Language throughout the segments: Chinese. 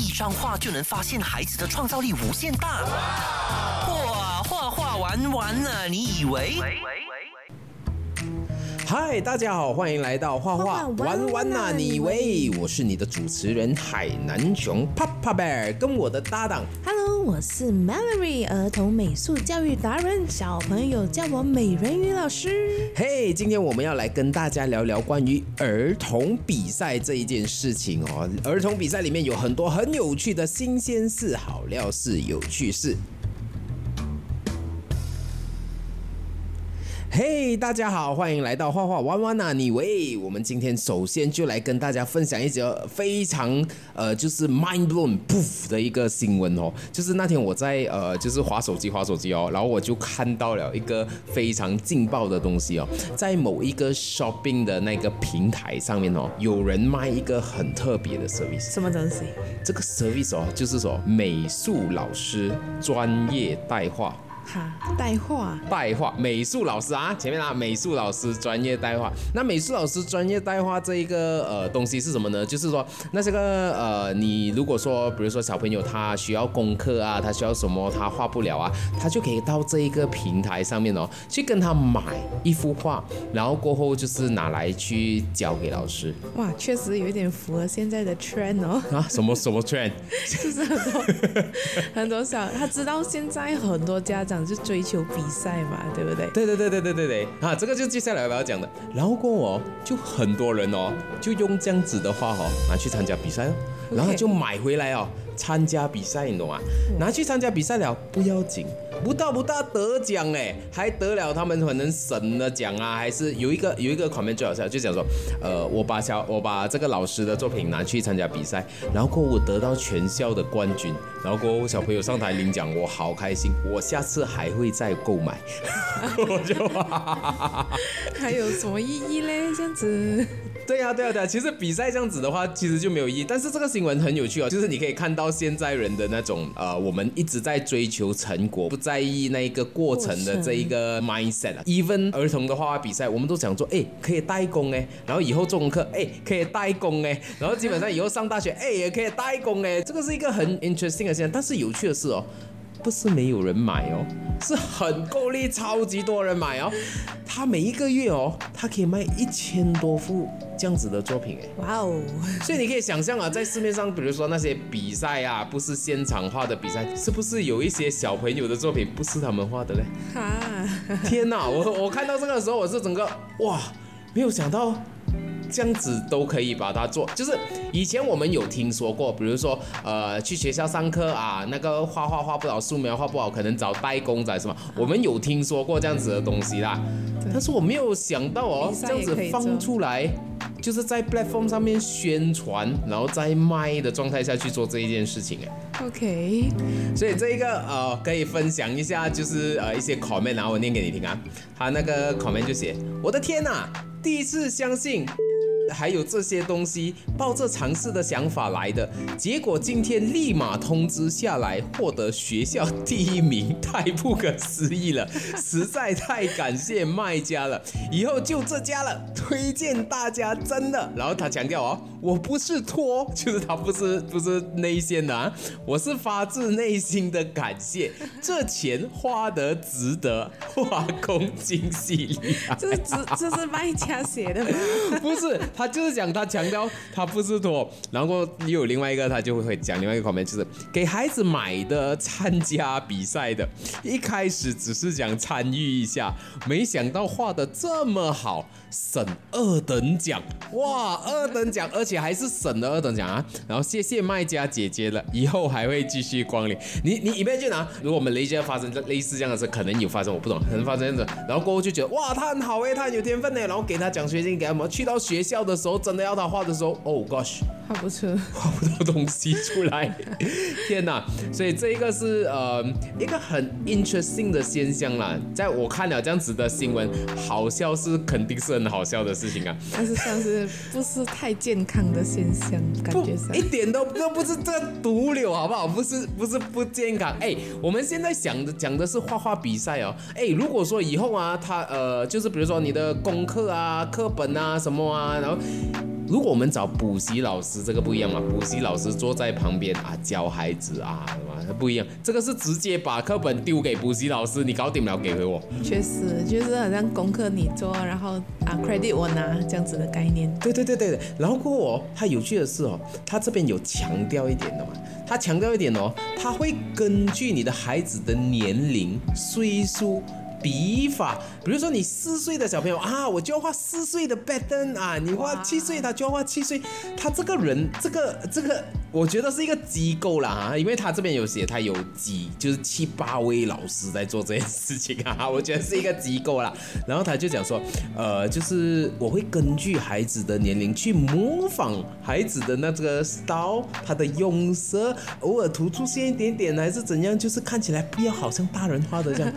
一张画就能发现孩子的创造力无限大。哇，画画玩完了，你以为？嗨，大家好，欢迎来到画画玩玩玩呐、呐你以为？我是你的主持人海南熊 Papa Bear，跟我的搭档 Hello，我是 Mallory，儿童美术教育达人，小朋友叫我美人鱼老师。嘿今天我们要来跟大家聊聊关于儿童比赛这一件事情哦。儿童比赛里面有很多很有趣的新鲜事、好料事、有趣事。嘿大家好，欢迎来到画画玩玩呐、你喂，我们今天首先就来跟大家分享一则非常呃，就是 mind blown poof 的一个新闻哦。就是那天我在呃，就是划手机划手机哦，然后我就看到了一个非常劲爆的东西哦，在某一个 shopping 的那个平台上面哦，有人卖一个很特别的 service。什么东西？这个 service 哦，就是说美术老师专业带画。哈，带画。带画，美术老师啊，前面啊，美术老师专业带画。那美术老师专业带画这一个呃东西是什么呢？就是说，那这个呃，你如果说，比如说小朋友他需要功课啊，他需要什么，他画不了啊，他就可以到这一个平台上面哦，去跟他买一幅画，然后过后就是拿来去交给老师哇，确实有一点符合现在的 trend 哦，啊，什么什么 trend。就是很多很多小，他知道现在很多家长就追求比赛嘛，对不对？对对对对对对对啊，这个就接下来我要讲的。然后过后哦，就很多人哦，就用这样子的话哦，拿去参加比赛哦，然后就买回来哦，参加比赛，你懂吗？拿去参加比赛了不要紧，不到不到得奖哎，还得了他们可能省的奖啊，还是有一个有一个 comment 最好笑，就讲说，呃，我把小我把这个老师的作品拿去参加比赛，然后过后我得到全校的冠军，然后过后小朋友上台领奖，我好开心，我下次还会再购买。我就还有什么意义嘞？这样子，对呀、对呀、对呀、其实比赛这样子的话，其实就没有意义。但是这个新闻很有趣哦，就是你可以看到现在人的那种呃，我们一直在追求成果，不在意那一个过程的这一个 mindset 啊。even 儿童的画画比赛，我们都讲说，哎，可以代工哎，然后以后做功课，哎，可以代工哎，然后基本上以后上大学，哎，也可以代工哎，这个是一个很 interesting 的现象。但是有趣的是哦。不是没有人买哦，是很够力，超级多人买哦。他每一个月哦，他可以卖一千多幅这样子的作品哎。哇哦，所以你可以想象啊，在市面上，比如说那些比赛啊，不是现场画的比赛，是不是有一些小朋友的作品不是他们画的嘞？哈，天哪，我我看到这个的时候，我是整个哇，没有想到。这样子都可以把它做，就是以前我们有听说过，比如说呃去学校上课啊，那个画画画不好，素描画不好，可能找代工仔什么，我们有听说过这样子的东西啦。但是我没有想到哦这样子放出来，就是在 platform 上面宣传，然后在卖的状态下去做这一件事情哎。OK，所以这一个呃，可以分享一下，就是呃一些 comment，然后我念给你听啊。他那个 comment 就写：我的天呐，第一次相信。还有这些东西，抱着尝试的想法来的，结果今天立马通知下来，获得学校第一名，太不可思议了，实在太感谢卖家了，以后就这家了，推荐大家，真的。然后他强调哦，我不是托，就是他不是不是内线的啊，我是发自内心的感谢，这钱花得值得，画工精细厉害。这是只这是卖家写的吗？不是，他就是讲他强调他不是托，然后又有另外一个他就会讲另外一个方面就是给孩子买的参加比赛的，一开始只是想参与一下，没想到画的这么好，省二等奖，哇，二等奖，而且还是省的二等奖啊！然后谢谢卖家姐姐了，以后还会继续光临。你你一边去拿，如果我们雷家发生这类似这样的事，可能有发生，我不懂，可能发生这样子，然后过后就觉得哇，他很好诶，他很有天分呢，然后给他奖学金，给他们去到学校的时候，真的要他画的时候，Oh gosh，画不出。画不到东西出来，天哪！所以这一个是呃一个很 interesting 的现象啦，在我看了这样子的新闻，好笑是肯定是很好笑的事情啊，但是算是不是太健康的现象，感不觉上一点都都不是这毒瘤，好不好？不是不是不健康。哎，我们现在想的讲的是画画比赛哦。哎，如果说以后啊，他呃，就是比如说你的功课啊、课本啊什么啊，然后如果我们找补习老师，这个不一样嘛，补习老师坐在旁边啊教孩子啊，不一样，这个是直接把课本丢给补习老师，你搞定了给回我。确实，就是好像功课你做，然后啊 credit 我拿这样子的概念。对对对对对，然后过哦，他有趣的是哦，他这边有强调一点的嘛，他强调一点哦，他会根据你的孩子的年龄、岁数。笔法，比如说你四岁的小朋友啊，我就要画四岁的 pattern 啊，你画七岁，他就要画七岁。他这个人，这个这个，我觉得是一个机构啦哈，因为他这边有写，他有几就是七八位老师在做这件事情啊，我觉得是一个机构啦。然后他就讲说，呃，就是我会根据孩子的年龄去模仿孩子的那这个 style，他的用色，偶尔突出现一点点还是怎样，就是看起来不要好像大人画的这样。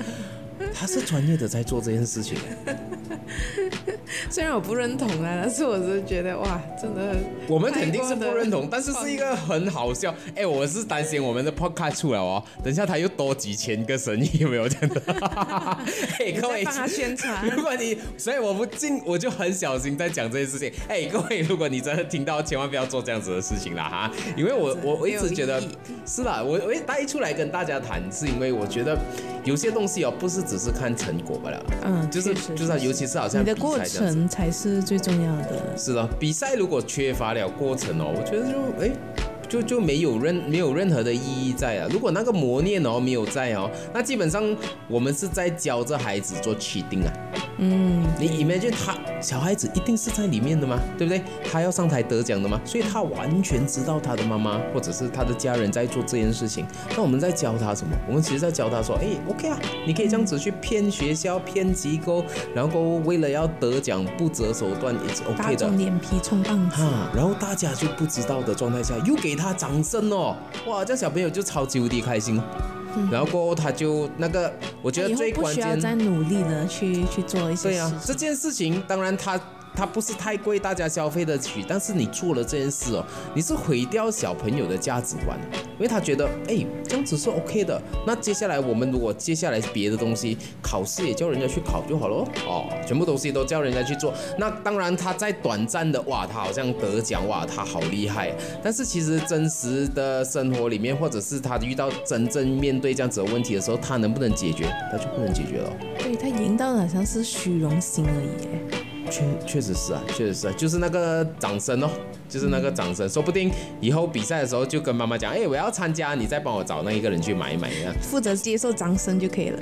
他是专业的在做这件事情。虽然我不认同啊，但是我是觉得哇，真的，我们肯定是不认同，但是是一个很好笑。哎，我是担心我们的 podcast 出来哦，等一下他又多几千个生意，有没有这样的？哎，各位，帮他宣传。如果你，所以我不进，我就很小心在讲这件事情。哎，各位，如果你真的听到，千万不要做这样子的事情啦哈，因为我我我一直觉得是啦，我我带出来跟大家谈，是因为我觉得有些东西哦，不是只是看成果罢了，嗯，就是就是，尤其是好像你的过程才是最重要的。是的，比赛如果缺乏了过程哦，我觉得就哎。就就没有任没有任何的意义在啊！如果那个磨练哦没有在哦，那基本上我们是在教这孩子做起定啊。嗯，你 imagine 他小孩子一定是在里面的吗？对不对？他要上台得奖的吗？所以他完全知道他的妈妈或者是他的家人在做这件事情。那我们在教他什么？我们其实在教他说，哎，OK 啊，你可以这样子去骗学校、骗机构，然后为了要得奖不择手段也是 OK 的。大脸皮充棒子。哈，然后大家就不知道的状态下又给他。他掌声哦，哇，这小朋友就超级无敌开心，然后过后他就那个，我觉得最关键，再努力的去去做一些对啊，这件事情当然他。它不是太贵，大家消费得起。但是你做了这件事哦，你是毁掉小朋友的价值观，因为他觉得，哎，这样子是 OK 的。那接下来我们如果接下来别的东西，考试也叫人家去考就好了哦，全部东西都叫人家去做。那当然他在短暂的哇，他好像得奖哇，他好厉害。但是其实真实的生活里面，或者是他遇到真正面对这样子的问题的时候，他能不能解决？他就不能解决了。对他赢到的好像是虚荣心而已。确确实是啊，确实是，啊，就是那个掌声哦，就是那个掌声，说不定以后比赛的时候就跟妈妈讲，哎，我要参加，你再帮我找那一个人去买一买啊，负责接受掌声就可以了。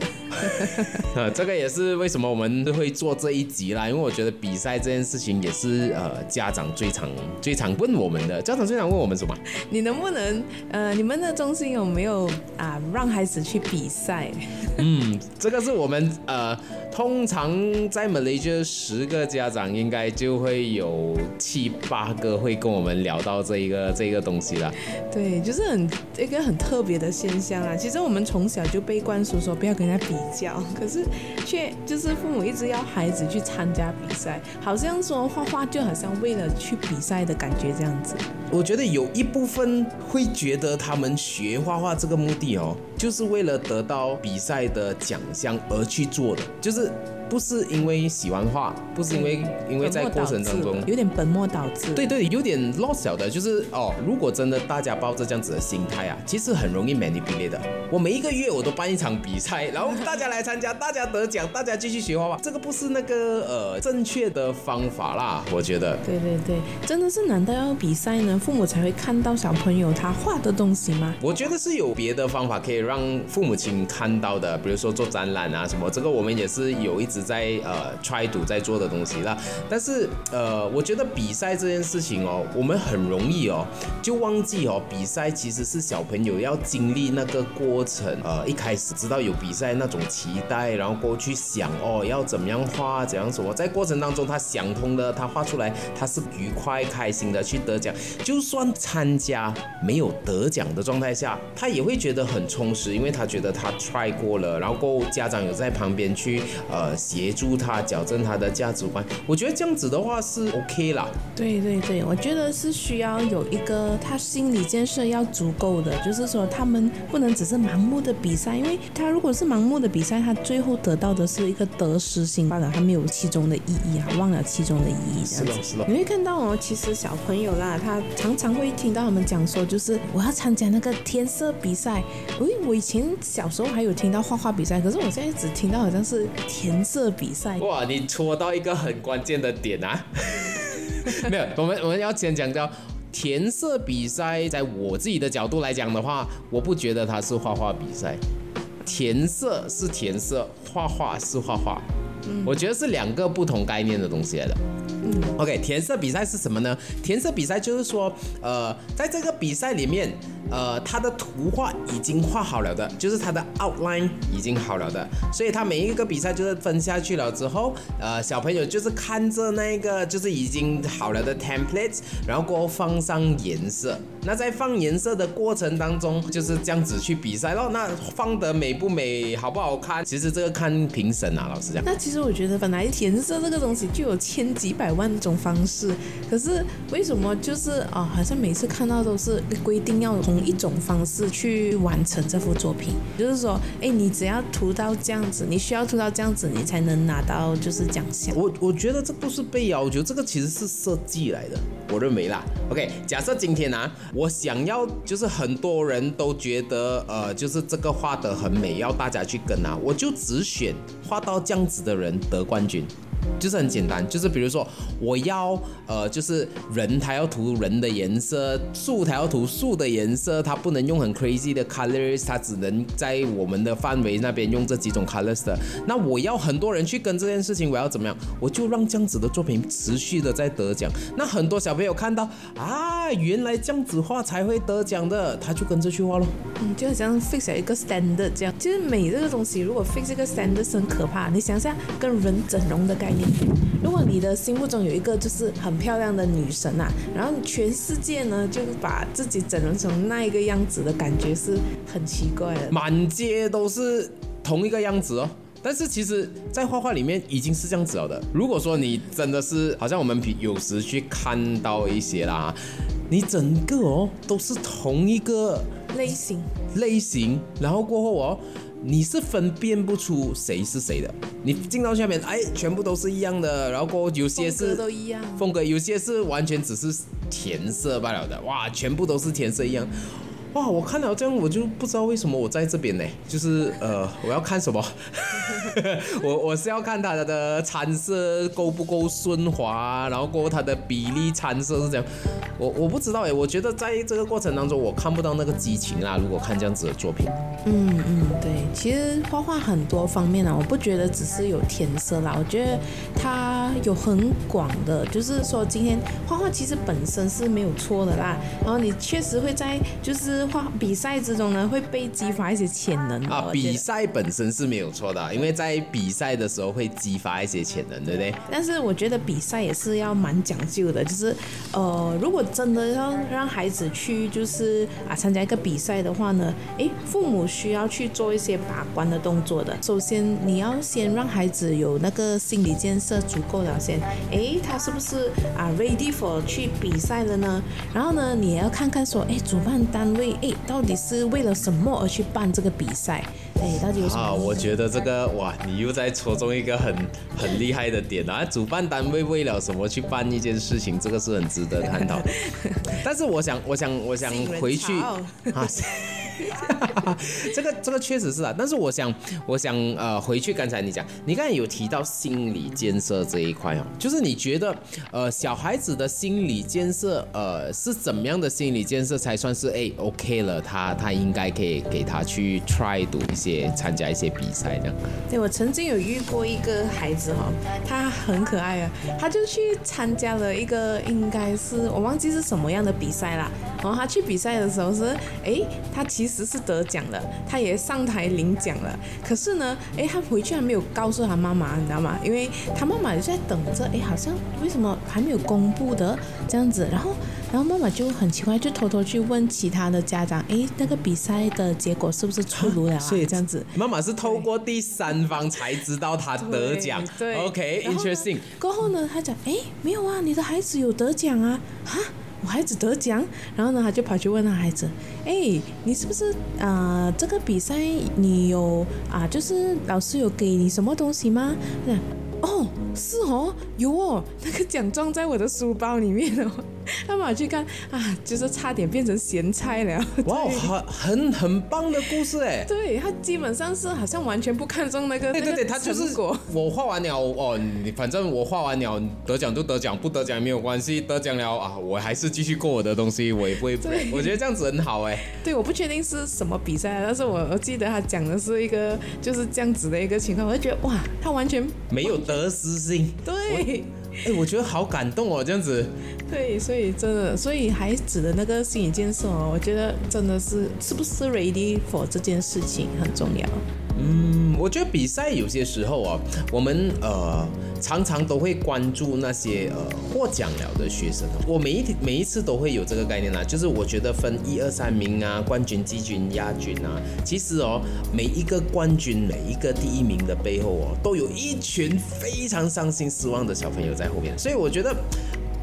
呃，这个也是为什么我们会做这一集啦，因为我觉得比赛这件事情也是呃家长最常最常问我们的，家长最常问我们什么？你能不能呃，你们的中心有没有啊让孩子去比赛？嗯，这个是我们呃，通常在 Malaysia 十个家长应该就会有七八个会跟我们聊到这一个这个东西了。对，就是很一个很特别的现象啊。其实我们从小就被灌输说不要跟人家比较，可是却就是父母一直要孩子去参加比赛，好像说画画就好像为了去比赛的感觉这样子。我觉得有一部分会觉得他们学画画这个目的哦，就是为了得到比赛的奖项而去做的，就是。不是因为喜欢画，不是因为因为在过程当中有点本末倒置。对对，有点 lost 小的，就是哦，如果真的大家抱着这样子的心态啊，其实很容易 manipulate 的。我每一个月我都办一场比赛，然后大家来参加，大家得奖，大家继续学画画，这个不是那个呃正确的方法啦，我觉得。对对对，真的是难道要比赛呢？父母才会看到小朋友他画的东西吗？我觉得是有别的方法可以让让父母亲看到的，比如说做展览啊什么，这个我们也是有一直。在呃 try to 在做的东西啦，但是呃，我觉得比赛这件事情哦，我们很容易哦，就忘记哦，比赛其实是小朋友要经历那个过程，呃，一开始知道有比赛那种期待，然后过去想哦，要怎么样画，怎样什么，在过程当中他想通了，他画出来他是愉快开心的去得奖，就算参加没有得奖的状态下，他也会觉得很充实。是因为他觉得他 try 过了，然后过后家长有在旁边去呃协助他矫正他的价值观。我觉得这样子的话是 OK 啦。对对对，我觉得是需要有一个他心理建设要足够的，就是说他们不能只是盲目的比赛，因为他如果是盲目的比赛，他最后得到的是一个得失心罢了，他没有其中的意义啊，忘了其中的意义这样子。是的，你会看到哦，其实小朋友啦，他常常会听到他们讲说，就是我要参加那个天色比赛。喂，我以前小时候还有听到画画比赛，可是我现在只听到好像是填色比赛。哇，你戳到一个很关键的点啊！没有，我们我们要先讲到填色比赛，在我自己的角度来讲的话，我不觉得它是画画比赛。填色是填色，画画是画画，我觉得是两个不同概念的东西来的。OK，填色比赛是什么呢？填色比赛就是说，呃，在这个比赛里面，呃，他的图画已经画好了的，就是他的 outline 已经好了的，所以他每一个比赛就是分下去了之后，呃，小朋友就是看着那个就是已经好了的 template，然后过后放上颜色。那在放颜色的过程当中，就是这样子去比赛咯。那放得美不美，好不好看，其实这个看评审啊，老师讲。那其实我觉得本来填色这个东西就有千几百万种方式，可是为什么就是啊，好像每次看到都是规定要同一种方式去完成这幅作品，就是说，哎，你只要涂到这样子，你需要涂到这样子，你才能拿到就是奖项。我我觉得这不是被要求，这个其实是设计来的，我认为啦。OK，假设今天啊，我想要就是很多人都觉得呃，就是这个画得很美，要大家去跟啊，我就只选画到这样子的人得冠军。就是很简单，就是比如说我要呃，就是人他要涂人的颜色，树他要涂树的颜色，他不能用很 crazy 的 colors，他只能在我们的范围那边用这几种 colors 的。那我要很多人去跟这件事情，我要怎么样？我就让这样子的作品持续的在得奖。那很多小朋友看到啊，原来这样子画才会得奖的，他就跟着去画咯。嗯，就好像 fix 一个 standard 这样。其实美这个东西，如果 fix 一个 standard 是很可怕。你想想跟人整容的概如果你的心目中有一个就是很漂亮的女神啊，然后全世界呢就把自己整容成那一个样子的感觉是很奇怪的，满街都是同一个样子哦。但是其实，在画画里面已经是这样子了的。如果说你真的是好像我们有时去看到一些啦，你整个哦都是同一个类型类型，然后过后哦。你是分辨不出谁是谁的。你进到下面，哎，全部都是一样的。然后过后有些是都一样风格，有些是完全只是填色罢了的。哇，全部都是填色一样。哇，我看到这样，我就不知道为什么我在这边呢？就是呃，我要看什么？我我是要看它的参色够不够顺滑，然后过后它的比例参色是怎样。我我不知道哎，我觉得在这个过程当中，我看不到那个激情啊。如果看这样子的作品，嗯嗯，对，其实画画很多方面啊，我不觉得只是有填色啦，我觉得它有很广的，就是说今天画画其实本身是没有错的啦。然后你确实会在就是。画比赛之中呢，会被激发一些潜能啊。比赛本身是没有错的，因为在比赛的时候会激发一些潜能，对不对？但是我觉得比赛也是要蛮讲究的，就是呃，如果真的要让孩子去就是啊参加一个比赛的话呢，诶，父母需要去做一些把关的动作的。首先你要先让孩子有那个心理建设足够了先，诶，他是不是啊 ready for 去比赛了呢？然后呢，你也要看看说，诶，主办单位。哎，到底是为了什么而去办这个比赛？哎，到底有什么？啊，我觉得这个哇，你又在戳中一个很很 厉害的点啊！主办单位为了什么去办一件事情？这个是很值得探讨。但是我想，我想，我想回去 啊。这个这个确实是啊，但是我想我想呃回去刚才你讲，你刚才有提到心理建设这一块哦，就是你觉得呃小孩子的心理建设呃是怎么样的心理建设才算是哎 OK 了，他他应该可以给他去 try 读一些参加一些比赛这样。对我曾经有遇过一个孩子哈，他很可爱啊，他就去参加了一个应该是我忘记是什么样的比赛啦。然后他去比赛的时候是，哎，他其实是得奖了，他也上台领奖了。可是呢，哎，他回去还没有告诉他妈妈，你知道吗？因为他妈妈就在等着，哎，好像为什么还没有公布的这样子。然后，然后妈妈就很奇怪，就偷偷去问其他的家长，哎，那个比赛的结果是不是出炉了？所以这样子，妈妈是透过第三方才知道他得奖。对，OK，interesting。过后呢，他讲，哎，没有啊，你的孩子有得奖啊，哈。我孩子得奖，然后呢，他就跑去问他孩子：“哎，你是不是啊？这个比赛你有啊？就是老师有给你什么东西吗？”哦，是哦，有哦，那个奖状在我的书包里面哦。他马去看啊，就是差点变成咸菜了。哇，很很很棒的故事哎。对他基本上是好像完全不看重那个。对对对，他就是我画完了哦，你反正我画完了得奖就得奖，不得奖也没有关系，得奖了啊，我还是继续过我的东西，我也不会。对，我觉得这样子很好哎。对，我不确定是什么比赛，但是我我记得他讲的是一个就是这样子的一个情况，我就觉得哇，他完全没有得失心。对。哎，我觉得好感动哦，这样子。对，所以真的，所以孩子的那个心理建设哦，我觉得真的是是不是 ready for 这件事情很重要。嗯，我觉得比赛有些时候啊，我们呃常常都会关注那些呃获奖了的学生。我每一每一次都会有这个概念啊，就是我觉得分一二三名啊，冠军、季军、亚军啊，其实哦，每一个冠军、每一个第一名的背后哦，都有一群非常伤心失望的小朋友在后面。所以我觉得。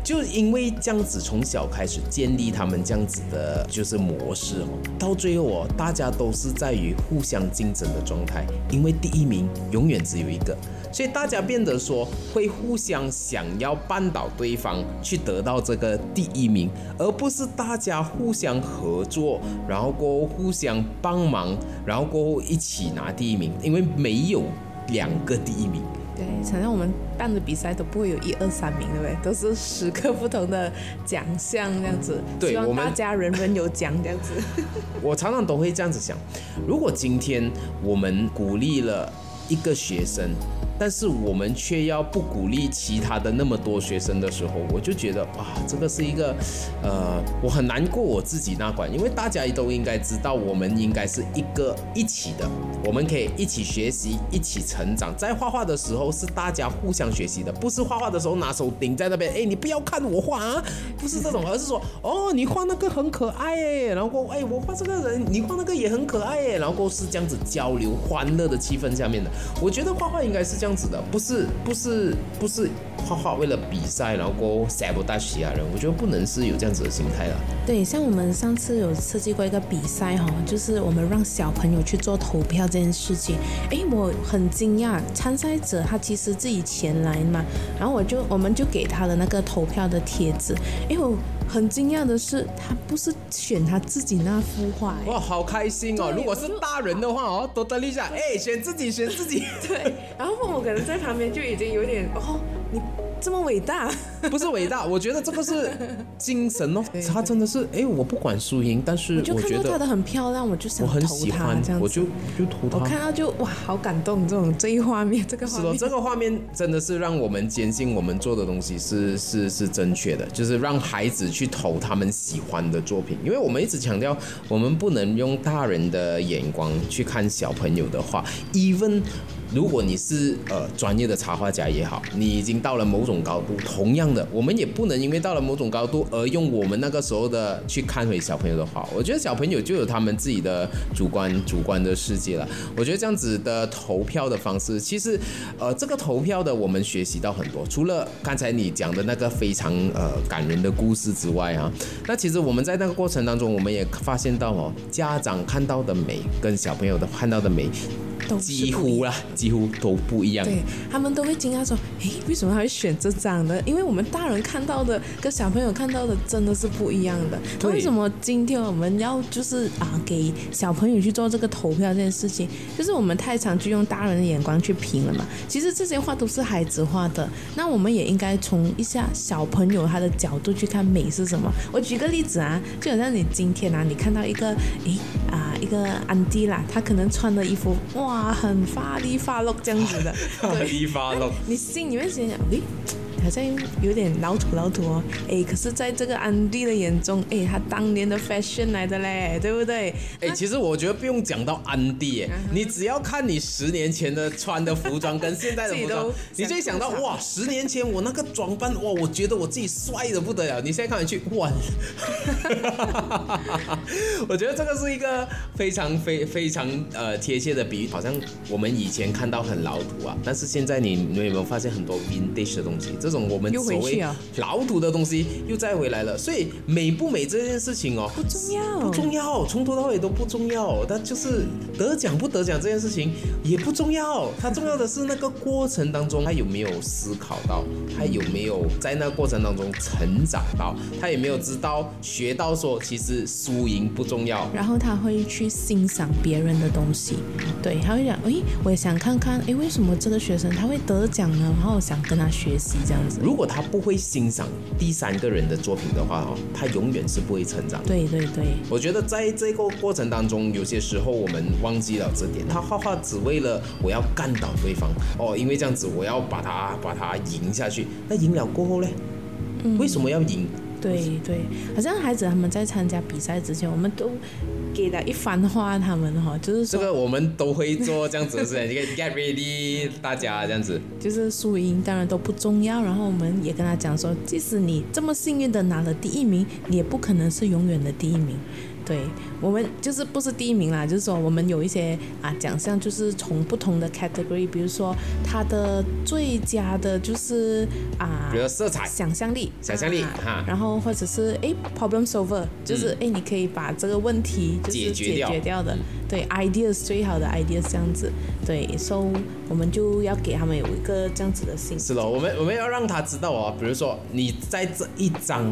就因为这样子从小开始建立他们这样子的，就是模式哦，到最后哦，大家都是在于互相竞争的状态，因为第一名永远只有一个，所以大家变得说会互相想要绊倒对方去得到这个第一名，而不是大家互相合作，然后过后互相帮忙，然后过后一起拿第一名，因为没有两个第一名。对，反正我们办的比赛都不会有一二三名，对不对？都是十个不同的奖项这样子。对，希望大家人人有奖这样子。我常常都会这样子想，如果今天我们鼓励了一个学生。但是我们却要不鼓励其他的那么多学生的时候，我就觉得哇，这个是一个，呃，我很难过我自己那关，因为大家都应该知道，我们应该是一个一起的，我们可以一起学习，一起成长。在画画的时候是大家互相学习的，不是画画的时候拿手顶在那边，哎，你不要看我画啊，不是这种，而是说，哦，你画那个很可爱哎，然后哎，我画这个人，你画那个也很可爱哎，然后是这样子交流欢乐的气氛下面的，我觉得画画应该是这样。这样子的不是不是不是画画为了比赛，然后过 sabotage 其他人，我觉得不能是有这样子的心态了。对，像我们上次有设计过一个比赛哈，就是我们让小朋友去做投票这件事情。哎，我很惊讶，参赛者他其实自己前来嘛，然后我就我们就给他的那个投票的帖子。哎，我很惊讶的是，他不是选他自己那幅画。哇，好开心哦！如果是大人的话哦，多得一下，哎，选自己，选自己。对，然后父母。可能在旁边就已经有点哦，你这么伟大，不是伟大，我觉得这个是精神哦。他真的是哎，我不管输赢，但是我觉得他的很漂亮，我就想我很喜欢这样我就就投他。我看到就哇，好感动，这种这一画面，这个画面，这个画面真的是让我们坚信我们做的东西是是是正确的，就是让孩子去投他们喜欢的作品，因为我们一直强调，我们不能用大人的眼光去看小朋友的画，even。如果你是呃专业的插画家也好，你已经到了某种高度，同样的，我们也不能因为到了某种高度而用我们那个时候的去看回小朋友的画。我觉得小朋友就有他们自己的主观主观的世界了。我觉得这样子的投票的方式，其实呃这个投票的我们学习到很多。除了刚才你讲的那个非常呃感人的故事之外啊，那其实我们在那个过程当中，我们也发现到哦，家长看到的美跟小朋友的看到的美。几乎啦，几乎都不一样。对他们都会惊讶说：“诶，为什么他会选这张呢？因为我们大人看到的跟小朋友看到的真的是不一样的。为什么今天我们要就是啊给小朋友去做这个投票这件事情？就是我们太常去用大人的眼光去评了嘛。其实这些话都是孩子画的，那我们也应该从一下小朋友他的角度去看美是什么。我举个例子啊，就好像你今天啊，你看到一个诶啊一个安迪啦，他可能穿的衣服哇。啊，很发力发落这样子的，发力发落。你心里面想想，诶，好像有点老土老土哦，哎，可是在这个安迪的眼中，哎，他当年的 fashion 来的嘞，对不对？哎，其实我觉得不用讲到安迪，你只要看你十年前的穿的服装跟现在的服装，你就会想到哇，十年前我那个装扮哇，我觉得我自己帅的不得了。你现在看回去，哇，我觉得这个是一个非常非非常呃贴切的比喻，好像我们以前看到很老土啊，但是现在你你有没有发现很多 vintage 的东西？这种我们所谓老土的东西又再回来了。所以美不美这件事情哦，不重要，不重要，从头到尾都不重要。但就是得奖不得奖这件事情也不重要，它重要的是那个过程当中他有没有思考到，他有没有在那个过程当中成长到，他有没有知道学到说其实输赢不重要。然后他会去欣赏别人的东西，对，他会讲，哎，我也想看看，哎，为什么这个学生他会得奖呢？然后想跟他学习这样子。如果他不会欣赏第三个人的作品的话，哦，他永远是不会成长。对对对，我觉得在这个过程当中，有些时候我们忘记了这点。他画画只为了我要干倒对方，哦，因为这样子我要把他把他赢下去。那赢了过后呢？为什么要赢？对对，好像孩子他们在参加比赛之前，我们都给了一番话，他们哈，就是这个我们都会做这样子的事情，你可以 get ready，大家这样子，就是输赢当然都不重要，然后我们也跟他讲说，即使你这么幸运的拿了第一名，你也不可能是永远的第一名。对我们就是不是第一名啦，就是说我们有一些啊奖项，就是从不同的 category，比如说它的最佳的就是啊，比如色彩、想象力、想象力哈，然后或者是哎 problem solver，就是哎你可以把这个问题就是解决掉的，对 ideas 最好的 ideas 这样子，对，so 我们就要给他们有一个这样子的信是了，我们我们要让他知道哦，比如说你在这一张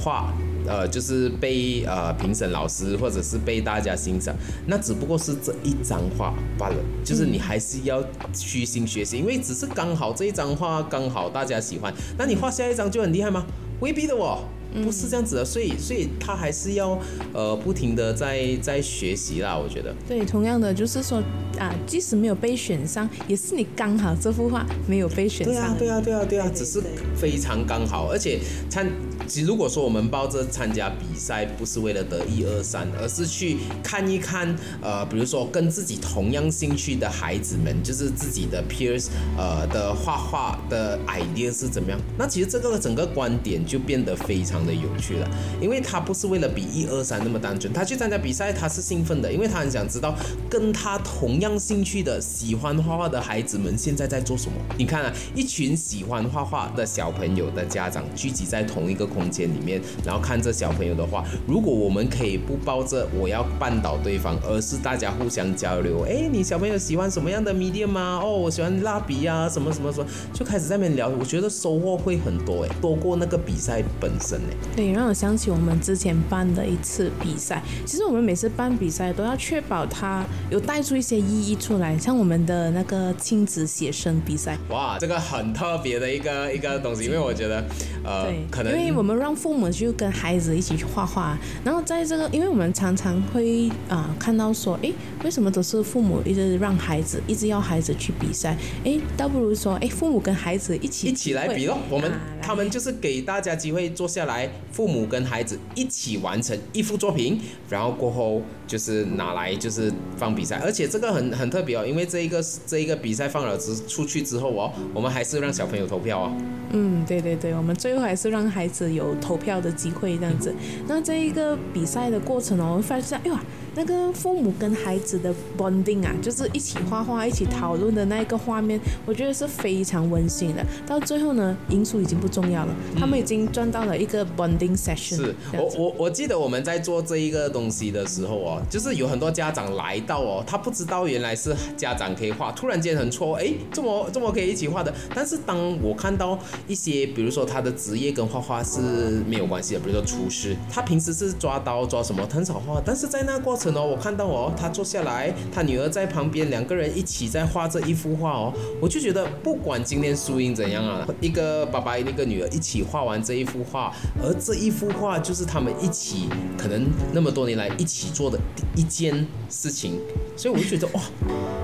画。呃，就是被呃评审老师或者是被大家欣赏，那只不过是这一张画罢了。就是你还是要虚心学习，因为只是刚好这一张画刚好大家喜欢，那你画下一张就很厉害吗？未必的哦。不是这样子的，所以所以他还是要呃不停的在在学习啦，我觉得。对，同样的就是说啊，即使没有被选上，也是你刚好这幅画没有被选上。对啊，对啊，对啊，对啊，只是非常刚好，而且参，其如果说我们抱着参加比赛不是为了得一二三，而是去看一看呃，比如说跟自己同样兴趣的孩子们，就是自己的 peers 呃的画画的 idea 是怎么样，那其实这个整个观点就变得非常。的有趣了，因为他不是为了比一二三那么单纯，他去参加比赛，他是兴奋的，因为他很想知道跟他同样兴趣的喜欢画画的孩子们现在在做什么。你看啊，一群喜欢画画的小朋友的家长聚集在同一个空间里面，然后看着小朋友的画。如果我们可以不抱着我要绊倒对方，而是大家互相交流，哎，你小朋友喜欢什么样的 medium 吗？哦，我喜欢蜡笔啊，什么什么什么，就开始在那边聊，我觉得收获会很多，哎，多过那个比赛本身，哎。对，让我想起我们之前办的一次比赛。其实我们每次办比赛都要确保它有带出一些意义出来，像我们的那个亲子写生比赛。哇，这个很特别的一个一个东西，因为我觉得，呃，可能因为我们让父母就跟孩子一起去画画，然后在这个，因为我们常常会啊看到说，哎，为什么都是父母一直让孩子，一直要孩子去比赛？哎，倒不如说，哎，父母跟孩子一起一起来比咯。我们他们就是给大家机会坐下来。父母跟孩子一起完成一幅作品，然后过后就是拿来就是放比赛，而且这个很很特别哦，因为这一个这一个比赛放了之出去之后哦，我们还是让小朋友投票哦。嗯，对对对，我们最后还是让孩子有投票的机会这样子。那这一个比赛的过程哦，会发现，哎呀。那个父母跟孩子的 bonding 啊，就是一起画画、一起讨论的那一个画面，我觉得是非常温馨的。到最后呢，因素已经不重要了，他们已经赚到了一个 bonding session。是我我我记得我们在做这一个东西的时候哦，就是有很多家长来到哦，他不知道原来是家长可以画，突然间很戳，哎，这么这么可以一起画的。但是当我看到一些，比如说他的职业跟画画是没有关系的，比如说厨师，他平时是抓刀抓什么，很少画，但是在那过程哦。我看到哦，他坐下来，他女儿在旁边，两个人一起在画这一幅画哦，我就觉得不管今天输赢怎样啊，一个爸爸一个女儿一起画完这一幅画，而这一幅画就是他们一起可能那么多年来一起做的一件事情。所以我就觉得哇，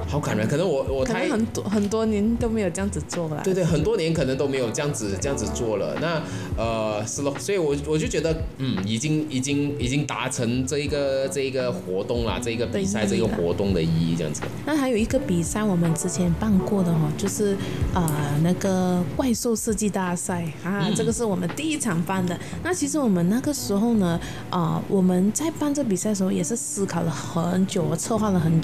好感人。可能我我太很多很多年都没有这样子做了。对对，很多年可能都没有这样子这样子做了。那呃是咯，所以我我就觉得嗯，已经已经已经达成这一个这一个活动啦，这一个比赛这个活动的意义这样子。那还有一个比赛，我们之前办过的哦，就是呃那个怪兽设计大赛啊，这个是我们第一场办的。那其实我们那个时候呢，啊我们在办这比赛的时候也是思考了很久，我策划了很久。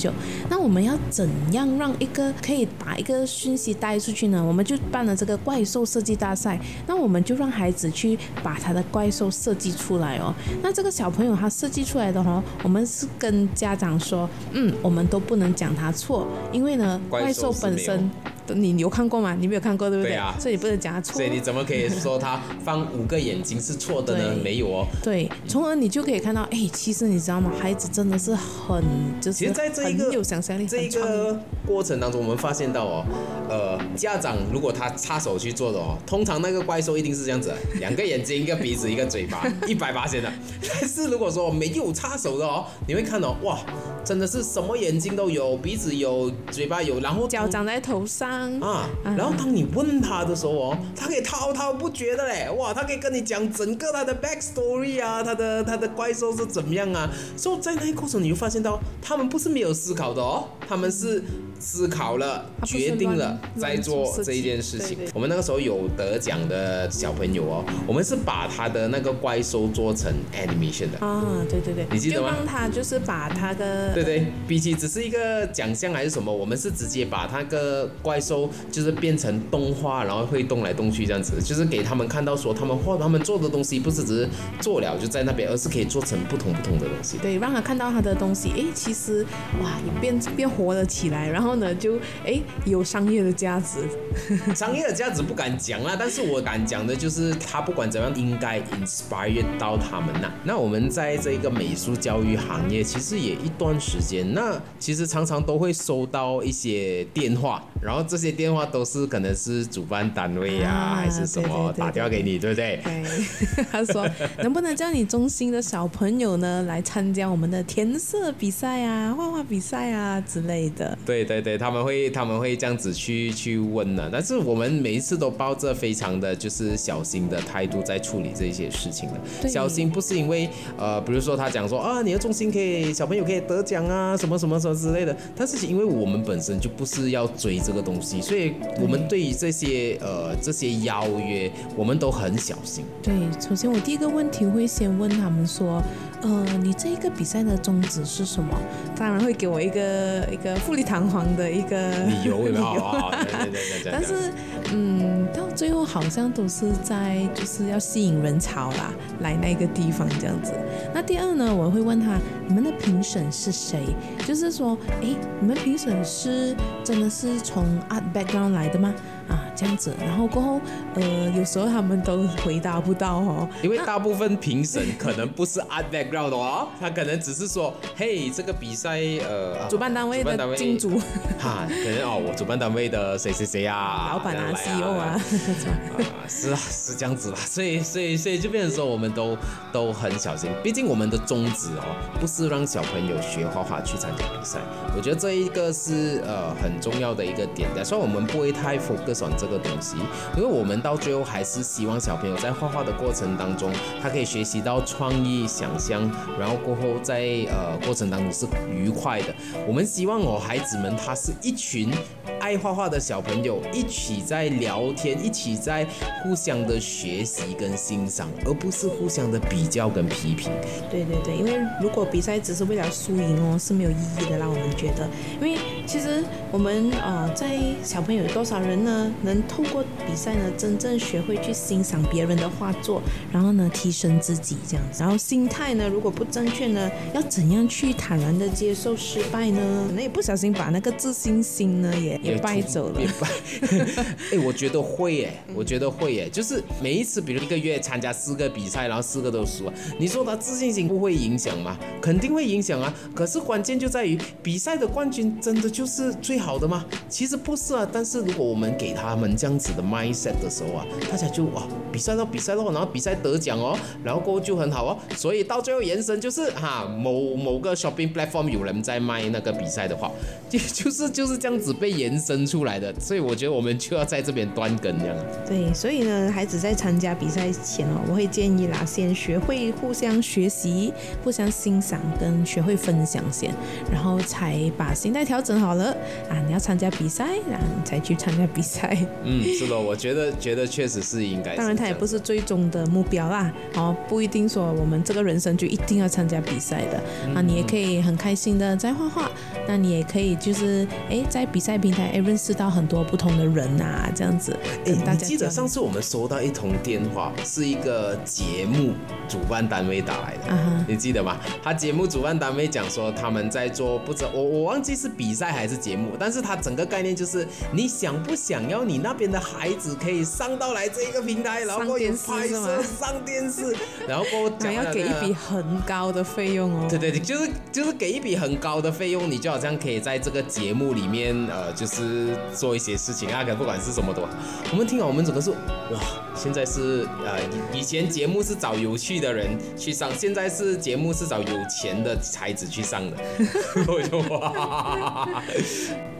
那我们要怎样让一个可以把一个讯息带出去呢？我们就办了这个怪兽设计大赛。那我们就让孩子去把他的怪兽设计出来哦。那这个小朋友他设计出来的哦，我们是跟家长说，嗯，我们都不能讲他错，因为呢，怪兽本身。你有看过吗？你没有看过，对不对？对啊。所以你不能讲他错。所以你怎么可以说他放五个眼睛是错的呢？没有哦。对，从而你就可以看到，哎，其实你知道吗？孩子真的是很就是其实在这一个有想象力。这一个过程当中，我们发现到哦，呃，家长如果他插手去做的哦，通常那个怪兽一定是这样子，两个眼睛，一个鼻子，一个嘴巴，一百八千的。但是如果说没有插手的哦，你会看到哇，真的是什么眼睛都有，鼻子有，嘴巴有，然后脚长在头上。啊，然后当你问他的时候哦，他可以滔滔不绝的嘞，哇，他可以跟你讲整个他的 back story 啊，他的他的怪兽是怎么样啊，所以在那一过程你就发现到，他们不是没有思考的哦，他们是思考了，决定了在做这一件事情。我们那个时候有得奖的小朋友哦，我们是把他的那个怪兽做成 animation 的啊，对对对，你记得吗？就帮他就是把他的对对，比起只是一个奖项还是什么，我们是直接把那个怪兽。就是变成动画，然后会动来动去这样子，就是给他们看到说他们画他们做的东西不是只是做了就在那边，而是可以做成不同不同的东西。对，让他看到他的东西，哎，其实哇，也变变活了起来，然后呢，就哎有商业的价值。商业的价值不敢讲啦，但是我敢讲的就是他不管怎样应该 inspire 到他们呐。那我们在这个美术教育行业其实也一段时间，那其实常常都会收到一些电话，然后这些电话。都是可能是主办单位呀，还是什么打电话给你，对不对？对，他说能不能叫你中心的小朋友呢来参加我们的填色比赛啊、画画比赛啊之类的？对对对，他们会他们会这样子去去问呢。但是我们每一次都抱着非常的就是小心的态度在处理这些事情的。小心不是因为呃，比如说他讲说啊，你的中心可以小朋友可以得奖啊，什么什么什么之类的。但是因为我们本身就不是要追这个东西，所以。我们对于这些呃这些邀约，我们都很小心。对，首先我第一个问题会先问他们说，呃，你这一个比赛的宗旨是什么？当然会给我一个 一个富丽堂皇的一个理由，理由。对对对但是，嗯，到最后好像都是在就是要吸引人潮啦，来那个地方这样子。那第二呢，我会问他，你们的评审是谁？就是说，哎，你们评审是真的是从 art background 来的吗？啊，这样子，然后过后，呃，有时候他们都回答不到哦，因为大部分评审可能不是 art background 哦，他可能只是说，嘿，这个比赛，呃，主办单位的金主，哈，可能哦，我主办单位的谁谁谁啊，老板啊，CEO 啊，是啊，是这样子啦，所以，所以，所以就变成说，我们都都很小心，毕竟我们的宗旨哦，不是让小朋友学画画去参加比赛，我觉得这一个是呃很重要的一个点的，所以我们不会太 focus on。这个东西，因为我们到最后还是希望小朋友在画画的过程当中，他可以学习到创意、想象，然后过后在呃过程当中是愉快的。我们希望哦，孩子们他是一群爱画画的小朋友，一起在聊天，一起在互相的学习跟欣赏，而不是互相的比较跟批评。对对对，因为如果比赛只是为了输赢哦，是没有意义的，让我们觉得。因为其实我们呃在小朋友有多少人呢？能透过比赛呢，真正学会去欣赏别人的画作，然后呢，提升自己这样子。然后心态呢，如果不正确呢，要怎样去坦然的接受失败呢？可能也不小心把那个自信心呢，也也败走了。败 哎，我觉得会我觉得会耶，就是每一次，比如一个月参加四个比赛，然后四个都输，你说他自信心不会影响吗？肯定会影响啊。可是关键就在于比赛的冠军真的就是最好的吗？其实不是啊。但是如果我们给他们这样子的 mindset 的时候啊，大家就哇比赛咯比赛咯，然后比赛得奖哦，然后过后就很好哦，所以到最后延伸就是哈某某个 shopping platform 有人在卖那个比赛的话，就就是就是这样子被延伸出来的，所以我觉得我们就要在这边端根这样。对，所以呢，孩子在参加比赛前哦，我会建议啦，先学会互相学习、互相欣赏跟学会分享先，然后才把心态调整好了啊。你要参加比赛，然后你才去参加比赛。嗯，是的，我觉得觉得确实是应该。当然，它也不是最终的目标啦，哦，不一定说我们这个人生就一定要参加比赛的啊，你也可以很开心的在画画，那你也可以就是哎在比赛平台哎认识到很多不同的人啊，这样子大家你记得上次我们收到一通电话，是一个节目主办单位打来的，你记得吗？他节目主办单位讲说他们在做，不知道我我忘记是比赛还是节目，但是他整个概念就是你想不想要你那边的孩子可以上到来这一个平台，然后过后有上电视是拍摄吗上电视，然后过后还讲要给一笔很高的费用哦。对对对，就是就是给一笔很高的费用，你就好像可以在这个节目里面，呃，就是做一些事情啊，可不管是什么都好。我们听好，我们怎么说哇，现在是呃，以以前节目是找有趣的人去上，现在是节目是找有钱的才子去上的，我就哇，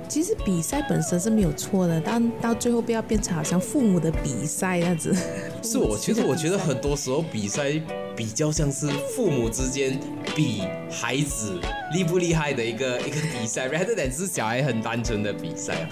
其实比赛本身是没有错的，但到最后不要变成好像父母的比赛这样子。是我其实我觉得很多时候比赛比较像是父母之间比孩子厉不厉害的一个一个比赛，rather than 是小孩很单纯的比赛啊。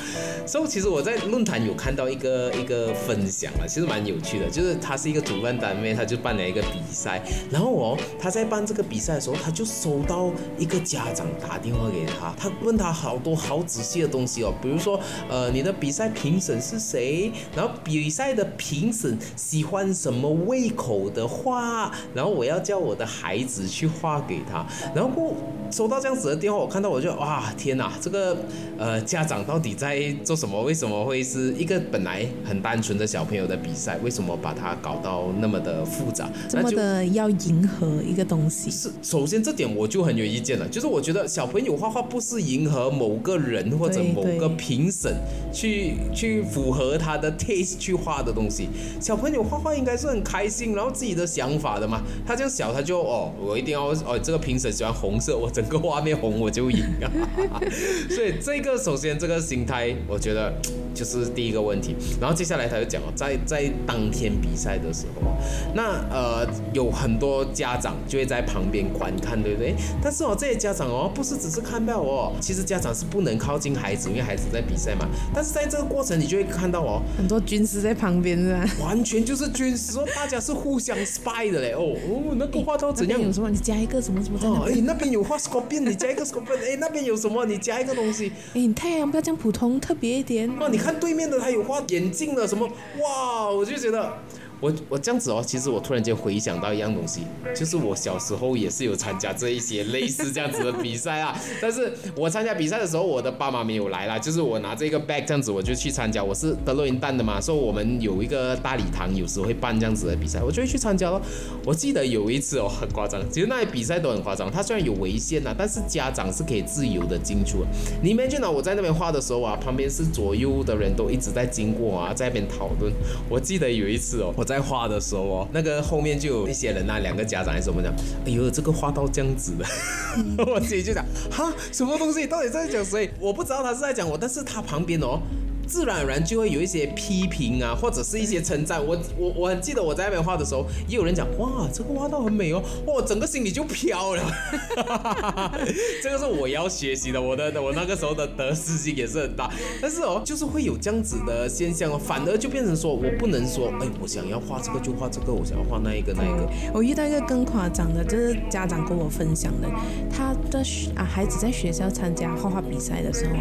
所以其实我在论坛有看到一个一个分享啊，其实蛮有趣的，就是他是一个主办单位，他就办了一个比赛，然后哦他在办这个比赛的时候，他就收到一个家长打电话给他，他问他好多好仔细的东西哦，比如说呃你的比赛评审是谁，然后比赛的评审喜欢什么胃口的画，然后我要叫我的孩子去画给他，然后过收到这样子的电话，我看到我就哇天哪，这个呃家长到底在做什么？为什么会是一个本来很单纯的小朋友的比赛，为什么把它搞到那么的复杂？这么的要迎合一个东西，是，首先这点我就很有意见了，就是我觉得小朋友画画不是迎合某个人或者对某个评审去去符合他的 taste 去画的东西。小朋友画画应该是很开心，然后自己的想法的嘛。他这样小，他就哦，我一定要哦，这个评审喜欢红色，我整个画面红我就赢啊。所以这个首先这个心态，我觉得就是第一个问题。然后接下来他就讲哦，在在当天比赛的时候，那呃有很多家长就会在旁边观看，对不对？但是哦，这些家长哦，不是只是看到哦，其实家长是不能靠近孩子，因为孩子在比赛嘛。但是在这个过程，你就会看到哦，很多军师在旁边是吧？完全就是军师哦，大家是互相 spy 的嘞。哦哦，那个画到怎样？有什么？你加一个什么什么在那哦，哎？，那边有画 scorpion，你加一个 scorpion，哎，那边有什么？你加一个东西。哎，你太阳不要这样普通，特别一点。哦，你看对面的他有画眼镜的什么？哇，我就觉得。我我这样子哦，其实我突然间回想到一样东西，就是我小时候也是有参加这一些类似这样子的比赛啊。但是我参加比赛的时候，我的爸妈没有来啦，就是我拿这个 bag 这样子我就去参加。我是德洛云蛋的嘛，所以我们有一个大礼堂，有时会办这样子的比赛，我就会去参加咯。我记得有一次哦，很夸张，其实那些比赛都很夸张。它虽然有违宪啊，但是家长是可以自由的进出。你 imagine 啊，我在那边画的时候啊，旁边是左右的人都一直在经过啊，在那边讨论。我记得有一次哦，我在画的时候哦，那个后面就有一些人啊，两个家长还是什么讲，哎呦，这个画到这样子的，我自己就讲，哈，什么东西？到底在讲谁？我不知道他是在讲我，但是他旁边哦。自然而然就会有一些批评啊，或者是一些称赞。我我我很记得我在那边画的时候，也有人讲哇，这个画到很美哦，哇，整个心里就飘了。这个是我要学习的，我的我那个时候的得失心也是很大。但是哦，就是会有这样子的现象哦，反而就变成说我不能说，哎，我想要画这个就画这个，我想要画那一个那一个。我遇到一个更夸张的，就是家长跟我分享的，他的啊孩子在学校参加画画比赛的时候，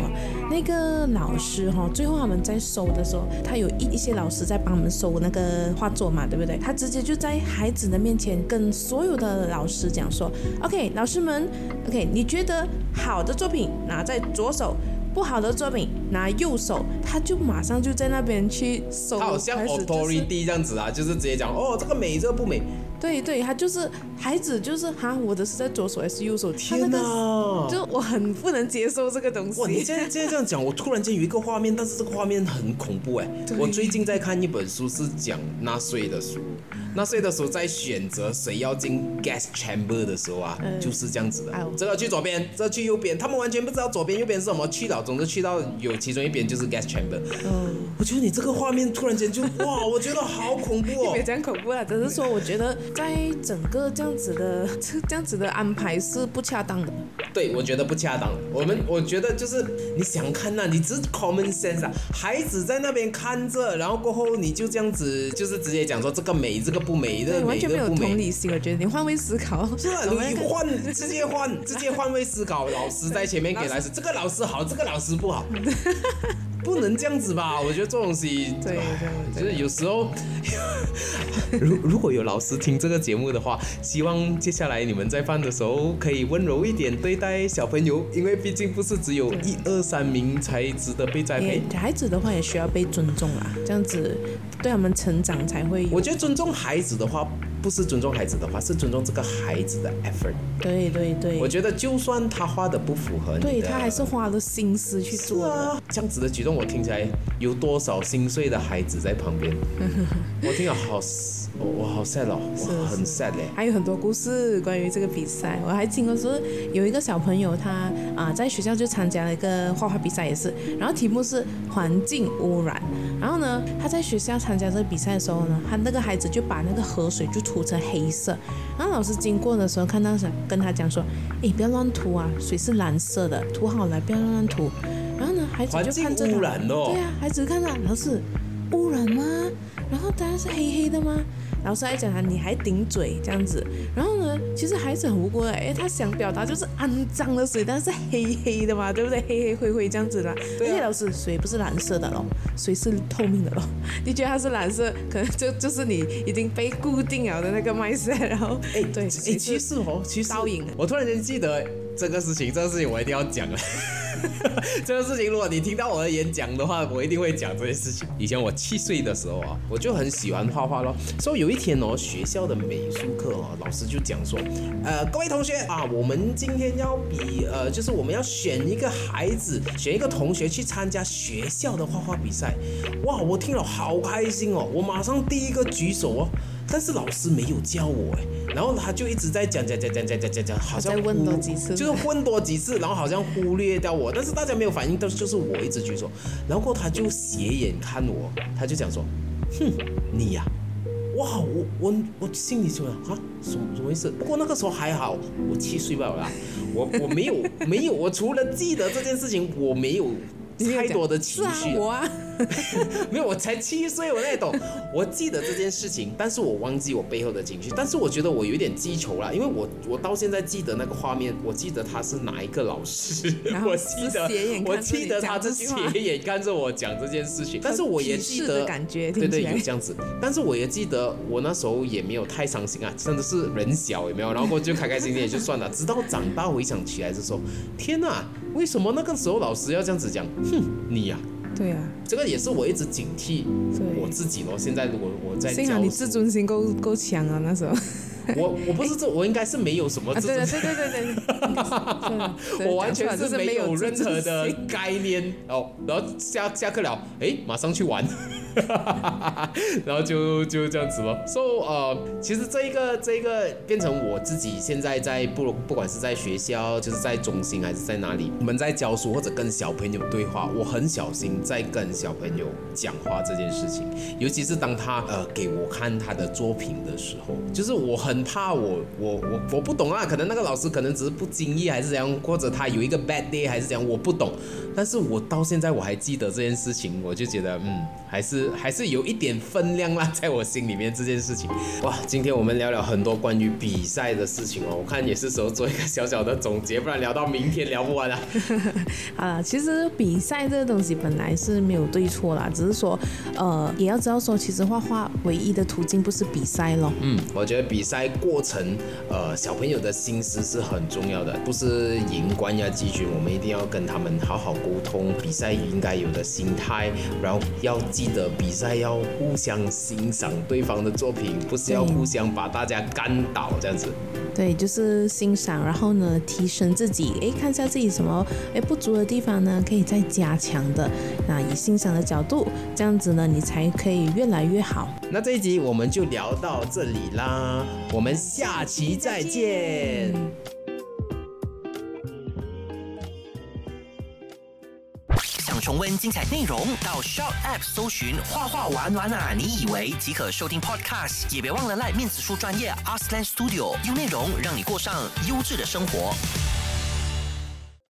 那个老师哈、最后他们在收的时候，他有一一些老师在帮我们收那个画作嘛，对不对？他直接就在孩子的面前跟所有的老师讲说，OK，老师们，OK，你觉得好的作品拿在左手。不好的作品拿右手，他就马上就在那边去收。他好像 authority 这样子啊，就是直接讲哦，这个美，这个不美。对对，他就是孩子，就是哈，我的是在左手还是右手？他天那个哪！就我很不能接受这个东哇，你西。现在现在这样讲，我突然间有一个画面，但是这个画面很恐怖哎。我最近在看一本书，是讲纳粹的书。纳粹的时候在选择谁要进 gas chamber 的时候啊，嗯就是这样子的。这个去左边，这个去右边，他们完全不知道左边右边是什么，去到总之去到有其中一边就是 gas chamber。嗯，我觉得你这个画面突然间就哇，我觉得好恐怖哦 别。讲恐怖了！只是说，我觉得在整个这样子的这 这样子的安排是不恰当的。对，我觉得不恰当。我们我觉得就是你想看呐、你只是 common sense 啊，孩子在那边看着，然后过后你就这样子，就是直接讲说这个美，这个不美，这，完全没有。同理心。我觉得你换位思考，是啊，你换直接换直接换位思考，老师在前面给 老师，这个老师好，这个老师不好，不能这样子吧？我觉得这种东西，对就是有时候，如如果有老师听这个节目的话，希望接下来你们在放的时候可以温柔一点对待小朋友，因为毕竟不是只有一二三名才值得被栽培也。孩子的话也需要被尊重啦，这样子对他们成长才会有。我觉得尊重孩子的话，不是尊重孩子的话，是尊重这个孩子的 effort。对对对，我觉得就算他画的不符合你，对他还是花了心思去做的。啊，这样子的举动，我听起来有多少心碎的孩子在旁边？我听了好，我我好 sad 哦，是我很是。sad 嘞。还有很多故事关于这个比赛，我还听过说有一个小朋友他啊、在学校就参加了一个画画比赛，也是，然后题目是环境污染，然后呢他在学校参加这个比赛的时候呢，他那个孩子就把那个河水就涂成黑色，然后老师经过的时候看到想跟他讲说，诶，不要乱涂啊，水是蓝色的，涂好了不要乱涂。然后呢，孩子就看着他，污染哦。对啊，孩子看到老师污染吗？然后当然是黑黑的吗？老师还讲他你还顶嘴这样子，然后呢，其实孩子很无辜的，哎，他想表达就是肮脏的水，但是黑黑的嘛，对不对？黑黑灰灰这样子的，对啊而且老师水不是蓝色的咯，水是透明的咯。你觉得它是蓝色，可能就就是你已经被固定了的那个麦色，然后哎，对，哎，水其是实哦，其实倒影我突然间记得这个事情，这个事情我一定要讲了。这个事情，如果你听到我的演讲的话，我一定会讲这件事情。以前我七岁的时候啊，我就很喜欢画画咯。所以有一天哦，学校的美术课哦，老师就讲说，呃，各位同学啊，我们今天要比呃，就是我们要选一个孩子，选一个同学去参加学校的画画比赛。哇，我听了好开心哦，我马上第一个举手哦。但是老师没有教我哎，然后他就一直在讲讲讲讲讲讲讲讲，好像问多几次。就是问多几次，然后好像忽略掉我，但是大家没有反应，但是就是我一直举手，然后他就斜眼看我，他就讲说，哼，你呀、哇，我我我心里就想啊，什么什么意思？不过那个时候还好，我七岁罢了啦，我我没有没有，我除了记得这件事情，我没有太多的情绪，，我啊，没有，我才七岁，我那懂。我记得这件事情，但是我忘记我背后的情绪。但是我觉得我有点记仇啦，因为我我到现在记得那个画面，我记得他是哪一个老师，我记得我记得他是斜眼看着我讲这件事情，但是我也记得对对，有这样子。但是我也记得我那时候也没有太伤心啊，真的是人小有没有？然后我就开开心心也就算了。直到长大回想起来的时候，天哪，为什么那个时候老师要这样子讲？哼，你呀、对啊，这个也是我一直警惕我自己咯。现在如果我在幸好你自尊心够够强啊，那时候 我我不是这，我应该是没有什么啊，自尊心。对对对对对 我完全是没有任何的概念 哦，然后下下课了，哎，马上去玩，然后就就这样子咯。So 呃，其实这一个这一个变成我自己现在在不不管是在学校，就是在中心还是在哪里，我们在教书或者跟小朋友对话，我很小心在跟小朋友讲话这件事情，尤其是当他呃给我看他的作品的时候，就是我很怕我我我我不懂啊，可能那个老师可能只是不经意还是怎样，或者他有一个 bad day 还是怎样，我不懂。但是我到现在我还记得这件事情，我就觉得嗯，还是还是有一点分量啦，在我心里面这件事情。哇，今天我们聊聊很多关于比赛的事情哦，我看也是时候做一个小小的总结，不然聊到明天聊不完啊。啊，其实比赛这个东西本来是没有对错啦，只是说，呃，也要知道说，其实画画唯一的途径不是比赛咯。嗯，我觉得比赛在过程，呃，小朋友的心思是很重要的，不是赢冠呀季军，我们一定要跟他们好好沟通比赛应该有的心态，然后要记得比赛要互相欣赏对方的作品，不是要互相把大家干倒这样子。对，就是欣赏，然后呢，提升自己，哎，看一下自己什么哎不足的地方呢，可以再加强的。那以欣赏的角度，这样子呢，你才可以越来越好。那这一集我们就聊到这里啦，我们下期再见。想重温精彩内容，到 s h o p App 搜寻“画画玩玩啊”，你以为即可收听 Podcast，也别忘了赖面子书专业 Arslan Studio，用内容让你过上优质的生活。